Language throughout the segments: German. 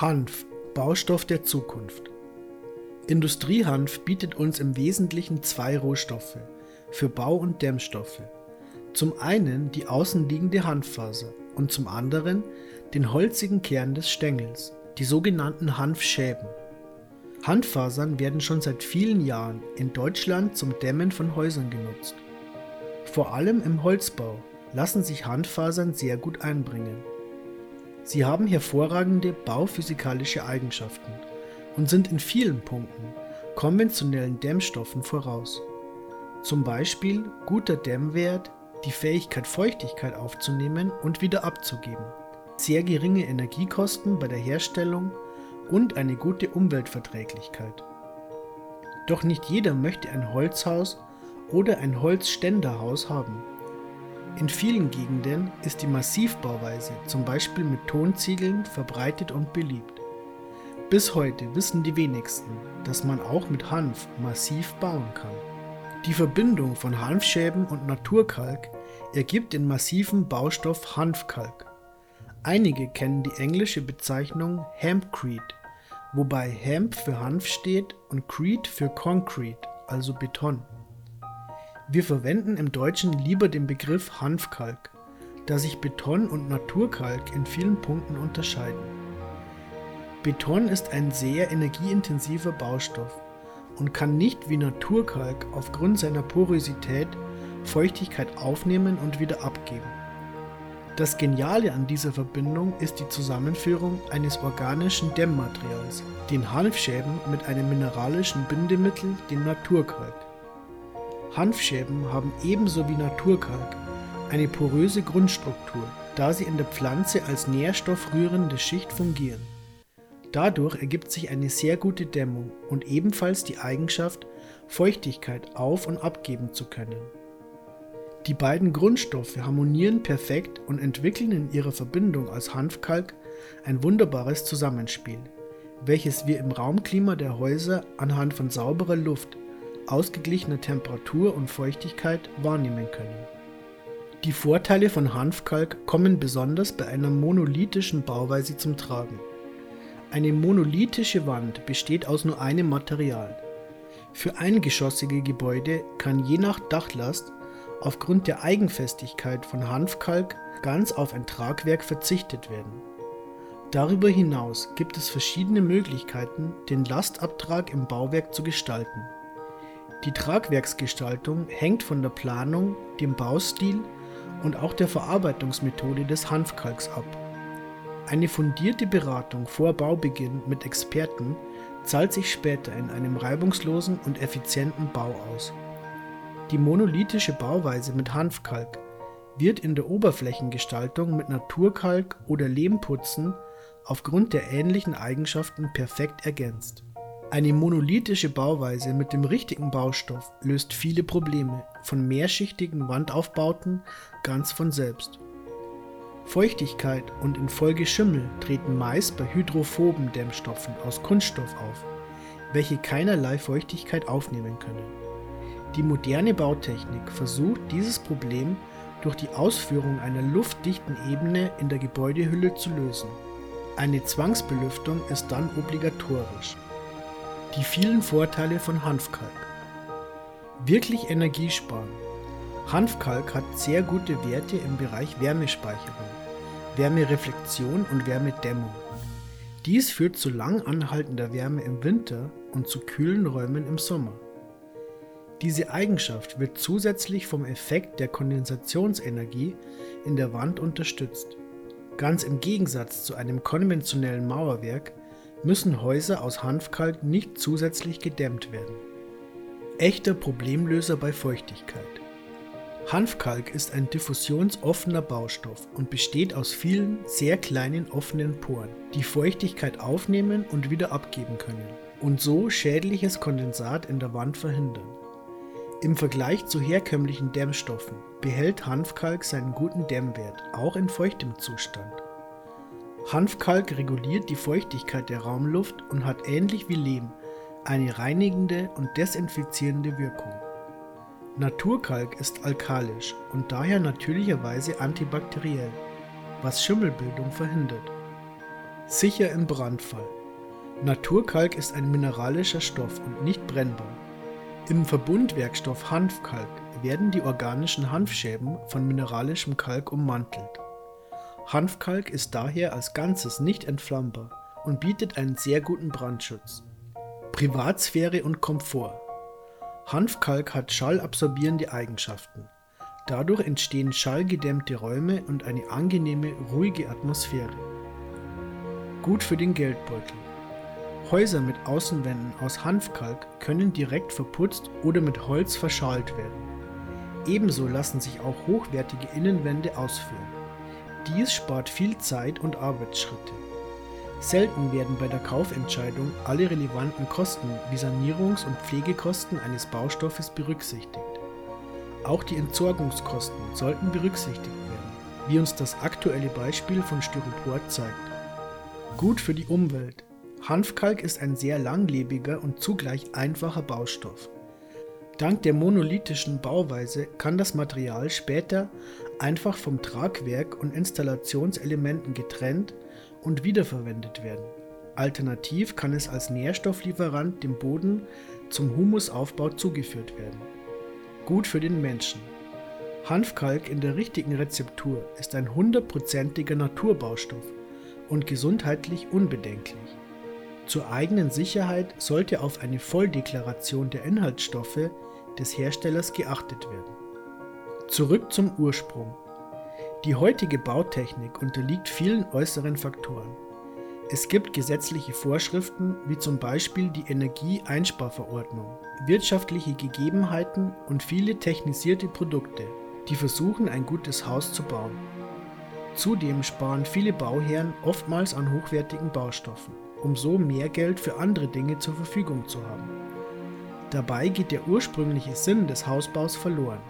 Hanf, Baustoff der Zukunft. Industriehanf bietet uns im Wesentlichen zwei Rohstoffe für Bau- und Dämmstoffe. Zum einen die außenliegende Hanffaser und zum anderen den holzigen Kern des Stängels, die sogenannten Hanfschäben. Hanffasern werden schon seit vielen Jahren in Deutschland zum Dämmen von Häusern genutzt. Vor allem im Holzbau lassen sich Hanffasern sehr gut einbringen. Sie haben hervorragende bauphysikalische Eigenschaften und sind in vielen Punkten konventionellen Dämmstoffen voraus. Zum Beispiel guter Dämmwert, die Fähigkeit Feuchtigkeit aufzunehmen und wieder abzugeben, sehr geringe Energiekosten bei der Herstellung und eine gute Umweltverträglichkeit. Doch nicht jeder möchte ein Holzhaus oder ein Holzständerhaus haben. In vielen Gegenden ist die Massivbauweise, zum Beispiel mit Tonziegeln, verbreitet und beliebt. Bis heute wissen die wenigsten, dass man auch mit Hanf massiv bauen kann. Die Verbindung von Hanfschäben und Naturkalk ergibt den massiven Baustoff Hanfkalk. Einige kennen die englische Bezeichnung Hempcrete, wobei Hemp für Hanf steht und Crete für Concrete, also Beton. Wir verwenden im Deutschen lieber den Begriff Hanfkalk, da sich Beton und Naturkalk in vielen Punkten unterscheiden. Beton ist ein sehr energieintensiver Baustoff und kann nicht wie Naturkalk aufgrund seiner Porosität Feuchtigkeit aufnehmen und wieder abgeben. Das Geniale an dieser Verbindung ist die Zusammenführung eines organischen Dämmmaterials, den Hanfschäben mit einem mineralischen Bindemittel, dem Naturkalk. Hanfschäben haben ebenso wie Naturkalk eine poröse Grundstruktur, da sie in der Pflanze als nährstoffrührende Schicht fungieren. Dadurch ergibt sich eine sehr gute Dämmung und ebenfalls die Eigenschaft, Feuchtigkeit auf- und abgeben zu können. Die beiden Grundstoffe harmonieren perfekt und entwickeln in ihrer Verbindung als Hanfkalk ein wunderbares Zusammenspiel, welches wir im Raumklima der Häuser anhand von sauberer Luft ausgeglichener Temperatur und Feuchtigkeit wahrnehmen können. Die Vorteile von Hanfkalk kommen besonders bei einer monolithischen Bauweise zum Tragen. Eine monolithische Wand besteht aus nur einem Material. Für eingeschossige Gebäude kann je nach Dachlast aufgrund der Eigenfestigkeit von Hanfkalk ganz auf ein Tragwerk verzichtet werden. Darüber hinaus gibt es verschiedene Möglichkeiten, den Lastabtrag im Bauwerk zu gestalten. Die Tragwerksgestaltung hängt von der Planung, dem Baustil und auch der Verarbeitungsmethode des Hanfkalks ab. Eine fundierte Beratung vor Baubeginn mit Experten zahlt sich später in einem reibungslosen und effizienten Bau aus. Die monolithische Bauweise mit Hanfkalk wird in der Oberflächengestaltung mit Naturkalk oder Lehmputzen aufgrund der ähnlichen Eigenschaften perfekt ergänzt. Eine monolithische Bauweise mit dem richtigen Baustoff löst viele Probleme, von mehrschichtigen Wandaufbauten ganz von selbst. Feuchtigkeit und in Folge Schimmel treten meist bei hydrophoben Dämmstoffen aus Kunststoff auf, welche keinerlei Feuchtigkeit aufnehmen können. Die moderne Bautechnik versucht dieses Problem durch die Ausführung einer luftdichten Ebene in der Gebäudehülle zu lösen. Eine Zwangsbelüftung ist dann obligatorisch. Die vielen Vorteile von Hanfkalk. Wirklich Energie sparen. Hanfkalk hat sehr gute Werte im Bereich Wärmespeicherung, Wärmereflexion und Wärmedämmung. Dies führt zu lang anhaltender Wärme im Winter und zu kühlen Räumen im Sommer. Diese Eigenschaft wird zusätzlich vom Effekt der Kondensationsenergie in der Wand unterstützt. Ganz im Gegensatz zu einem konventionellen Mauerwerk müssen Häuser aus Hanfkalk nicht zusätzlich gedämmt werden. Echter Problemlöser bei Feuchtigkeit. Hanfkalk ist ein diffusionsoffener Baustoff und besteht aus vielen sehr kleinen offenen Poren, die Feuchtigkeit aufnehmen und wieder abgeben können und so schädliches Kondensat in der Wand verhindern. Im Vergleich zu herkömmlichen Dämmstoffen behält Hanfkalk seinen guten Dämmwert auch in feuchtem Zustand. Hanfkalk reguliert die Feuchtigkeit der Raumluft und hat ähnlich wie Lehm eine reinigende und desinfizierende Wirkung. Naturkalk ist alkalisch und daher natürlicherweise antibakteriell, was Schimmelbildung verhindert. Sicher im Brandfall. Naturkalk ist ein mineralischer Stoff und nicht brennbar. Im Verbundwerkstoff Hanfkalk werden die organischen Hanfscheiben von mineralischem Kalk ummantelt. Hanfkalk ist daher als Ganzes nicht entflammbar und bietet einen sehr guten Brandschutz. Privatsphäre und Komfort. Hanfkalk hat schallabsorbierende Eigenschaften. Dadurch entstehen schallgedämmte Räume und eine angenehme, ruhige Atmosphäre. Gut für den Geldbeutel. Häuser mit Außenwänden aus Hanfkalk können direkt verputzt oder mit Holz verschalt werden. Ebenso lassen sich auch hochwertige Innenwände ausführen. Dies spart viel Zeit und Arbeitsschritte. Selten werden bei der Kaufentscheidung alle relevanten Kosten wie Sanierungs- und Pflegekosten eines Baustoffes berücksichtigt. Auch die Entsorgungskosten sollten berücksichtigt werden, wie uns das aktuelle Beispiel von Styropor zeigt. Gut für die Umwelt. Hanfkalk ist ein sehr langlebiger und zugleich einfacher Baustoff. Dank der monolithischen Bauweise kann das Material später einfach vom Tragwerk und Installationselementen getrennt und wiederverwendet werden. Alternativ kann es als Nährstofflieferant dem Boden zum Humusaufbau zugeführt werden. Gut für den Menschen. Hanfkalk in der richtigen Rezeptur ist ein hundertprozentiger Naturbaustoff und gesundheitlich unbedenklich. Zur eigenen Sicherheit sollte auf eine Volldeklaration der Inhaltsstoffe des Herstellers geachtet werden. Zurück zum Ursprung. Die heutige Bautechnik unterliegt vielen äußeren Faktoren. Es gibt gesetzliche Vorschriften wie zum Beispiel die Energieeinsparverordnung, wirtschaftliche Gegebenheiten und viele technisierte Produkte, die versuchen ein gutes Haus zu bauen. Zudem sparen viele Bauherren oftmals an hochwertigen Baustoffen, um so mehr Geld für andere Dinge zur Verfügung zu haben. Dabei geht der ursprüngliche Sinn des Hausbaus verloren.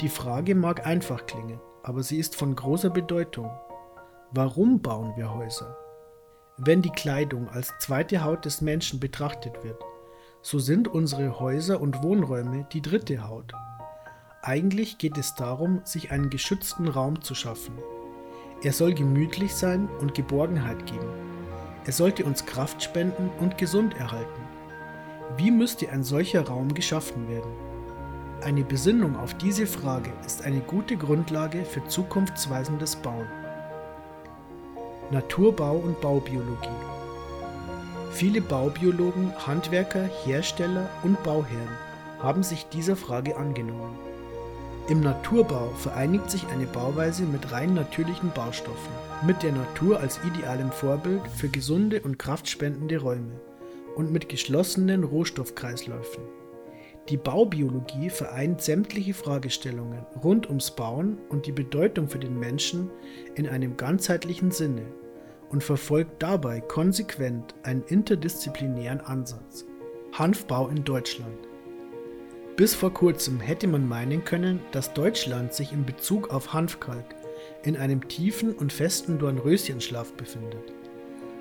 Die Frage mag einfach klingen, aber sie ist von großer Bedeutung. Warum bauen wir Häuser? Wenn die Kleidung als zweite Haut des Menschen betrachtet wird, so sind unsere Häuser und Wohnräume die dritte Haut. Eigentlich geht es darum, sich einen geschützten Raum zu schaffen. Er soll gemütlich sein und Geborgenheit geben. Er sollte uns Kraft spenden und gesund erhalten. Wie müsste ein solcher Raum geschaffen werden? Eine Besinnung auf diese Frage ist eine gute Grundlage für zukunftsweisendes Bauen. Naturbau und Baubiologie Viele Baubiologen, Handwerker, Hersteller und Bauherren haben sich dieser Frage angenommen. Im Naturbau vereinigt sich eine Bauweise mit rein natürlichen Baustoffen, mit der Natur als idealem Vorbild für gesunde und kraftspendende Räume und mit geschlossenen Rohstoffkreisläufen. Die Baubiologie vereint sämtliche Fragestellungen rund ums Bauen und die Bedeutung für den Menschen in einem ganzheitlichen Sinne und verfolgt dabei konsequent einen interdisziplinären Ansatz. Hanfbau in Deutschland. Bis vor kurzem hätte man meinen können, dass Deutschland sich in Bezug auf Hanfkalk in einem tiefen und festen Dornröschenschlaf befindet.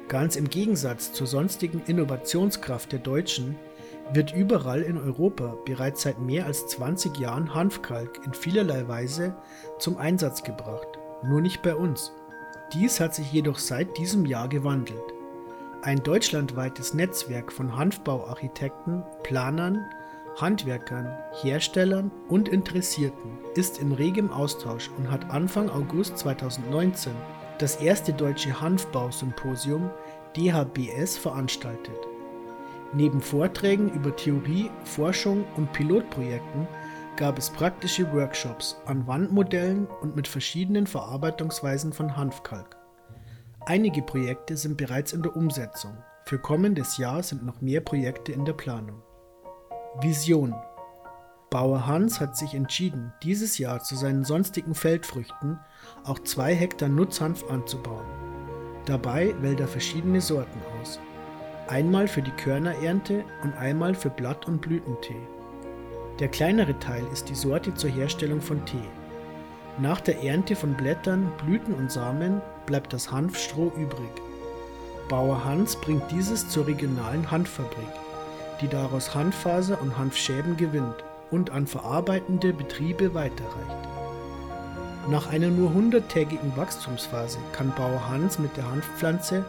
Ganz im Gegensatz zur sonstigen Innovationskraft der Deutschen wird überall in Europa bereits seit mehr als 20 Jahren Hanfkalk in vielerlei Weise zum Einsatz gebracht, nur nicht bei uns. Dies hat sich jedoch seit diesem Jahr gewandelt. Ein deutschlandweites Netzwerk von Hanfbauarchitekten, Planern, Handwerkern, Herstellern und Interessierten ist in regem Austausch und hat Anfang August 2019 das erste deutsche Hanfbausymposium DHBS veranstaltet. Neben Vorträgen über Theorie, Forschung und Pilotprojekten gab es praktische Workshops an Wandmodellen und mit verschiedenen Verarbeitungsweisen von Hanfkalk. Einige Projekte sind bereits in der Umsetzung. Für kommendes Jahr sind noch mehr Projekte in der Planung. Vision Bauer Hans hat sich entschieden, dieses Jahr zu seinen sonstigen Feldfrüchten auch zwei Hektar Nutzhanf anzubauen. Dabei wählt er verschiedene Sorten aus. Einmal für die Körnerernte und einmal für Blatt- und Blütentee. Der kleinere Teil ist die Sorte zur Herstellung von Tee. Nach der Ernte von Blättern, Blüten und Samen bleibt das Hanfstroh übrig. Bauer Hans bringt dieses zur regionalen Hanffabrik, die daraus Hanffaser und Hanfschäben gewinnt und an verarbeitende Betriebe weiterreicht. Nach einer nur 100-tägigen Wachstumsphase kann Bauer Hans mit der Hanfpflanze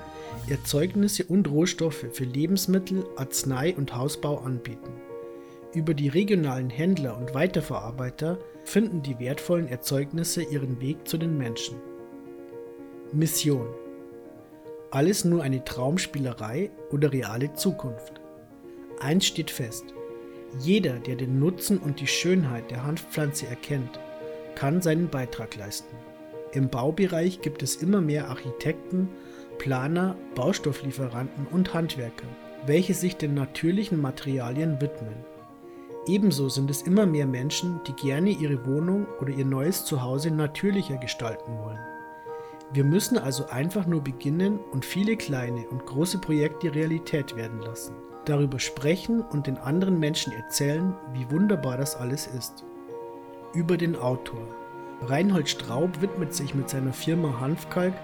Erzeugnisse und Rohstoffe für Lebensmittel, Arznei und Hausbau anbieten. Über die regionalen Händler und Weiterverarbeiter finden die wertvollen Erzeugnisse ihren Weg zu den Menschen. Mission Alles nur eine Traumspielerei oder reale Zukunft? Eins steht fest. Jeder, der den Nutzen und die Schönheit der Hanfpflanze erkennt, kann seinen Beitrag leisten. Im Baubereich gibt es immer mehr Architekten, Planer, Baustofflieferanten und Handwerker, welche sich den natürlichen Materialien widmen. Ebenso sind es immer mehr Menschen, die gerne ihre Wohnung oder ihr neues Zuhause natürlicher gestalten wollen. Wir müssen also einfach nur beginnen und viele kleine und große Projekte Realität werden lassen, darüber sprechen und den anderen Menschen erzählen, wie wunderbar das alles ist. Über den Autor. Reinhold Straub widmet sich mit seiner Firma Hanfkalk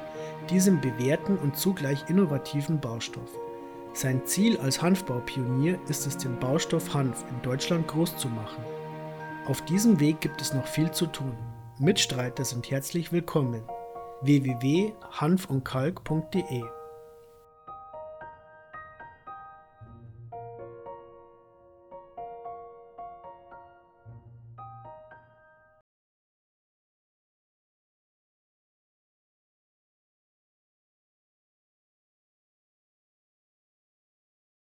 diesem bewährten und zugleich innovativen Baustoff. Sein Ziel als Hanfbaupionier ist es, den Baustoff Hanf in Deutschland groß zu machen. Auf diesem Weg gibt es noch viel zu tun. Mitstreiter sind herzlich willkommen. www.hanfundkalk.de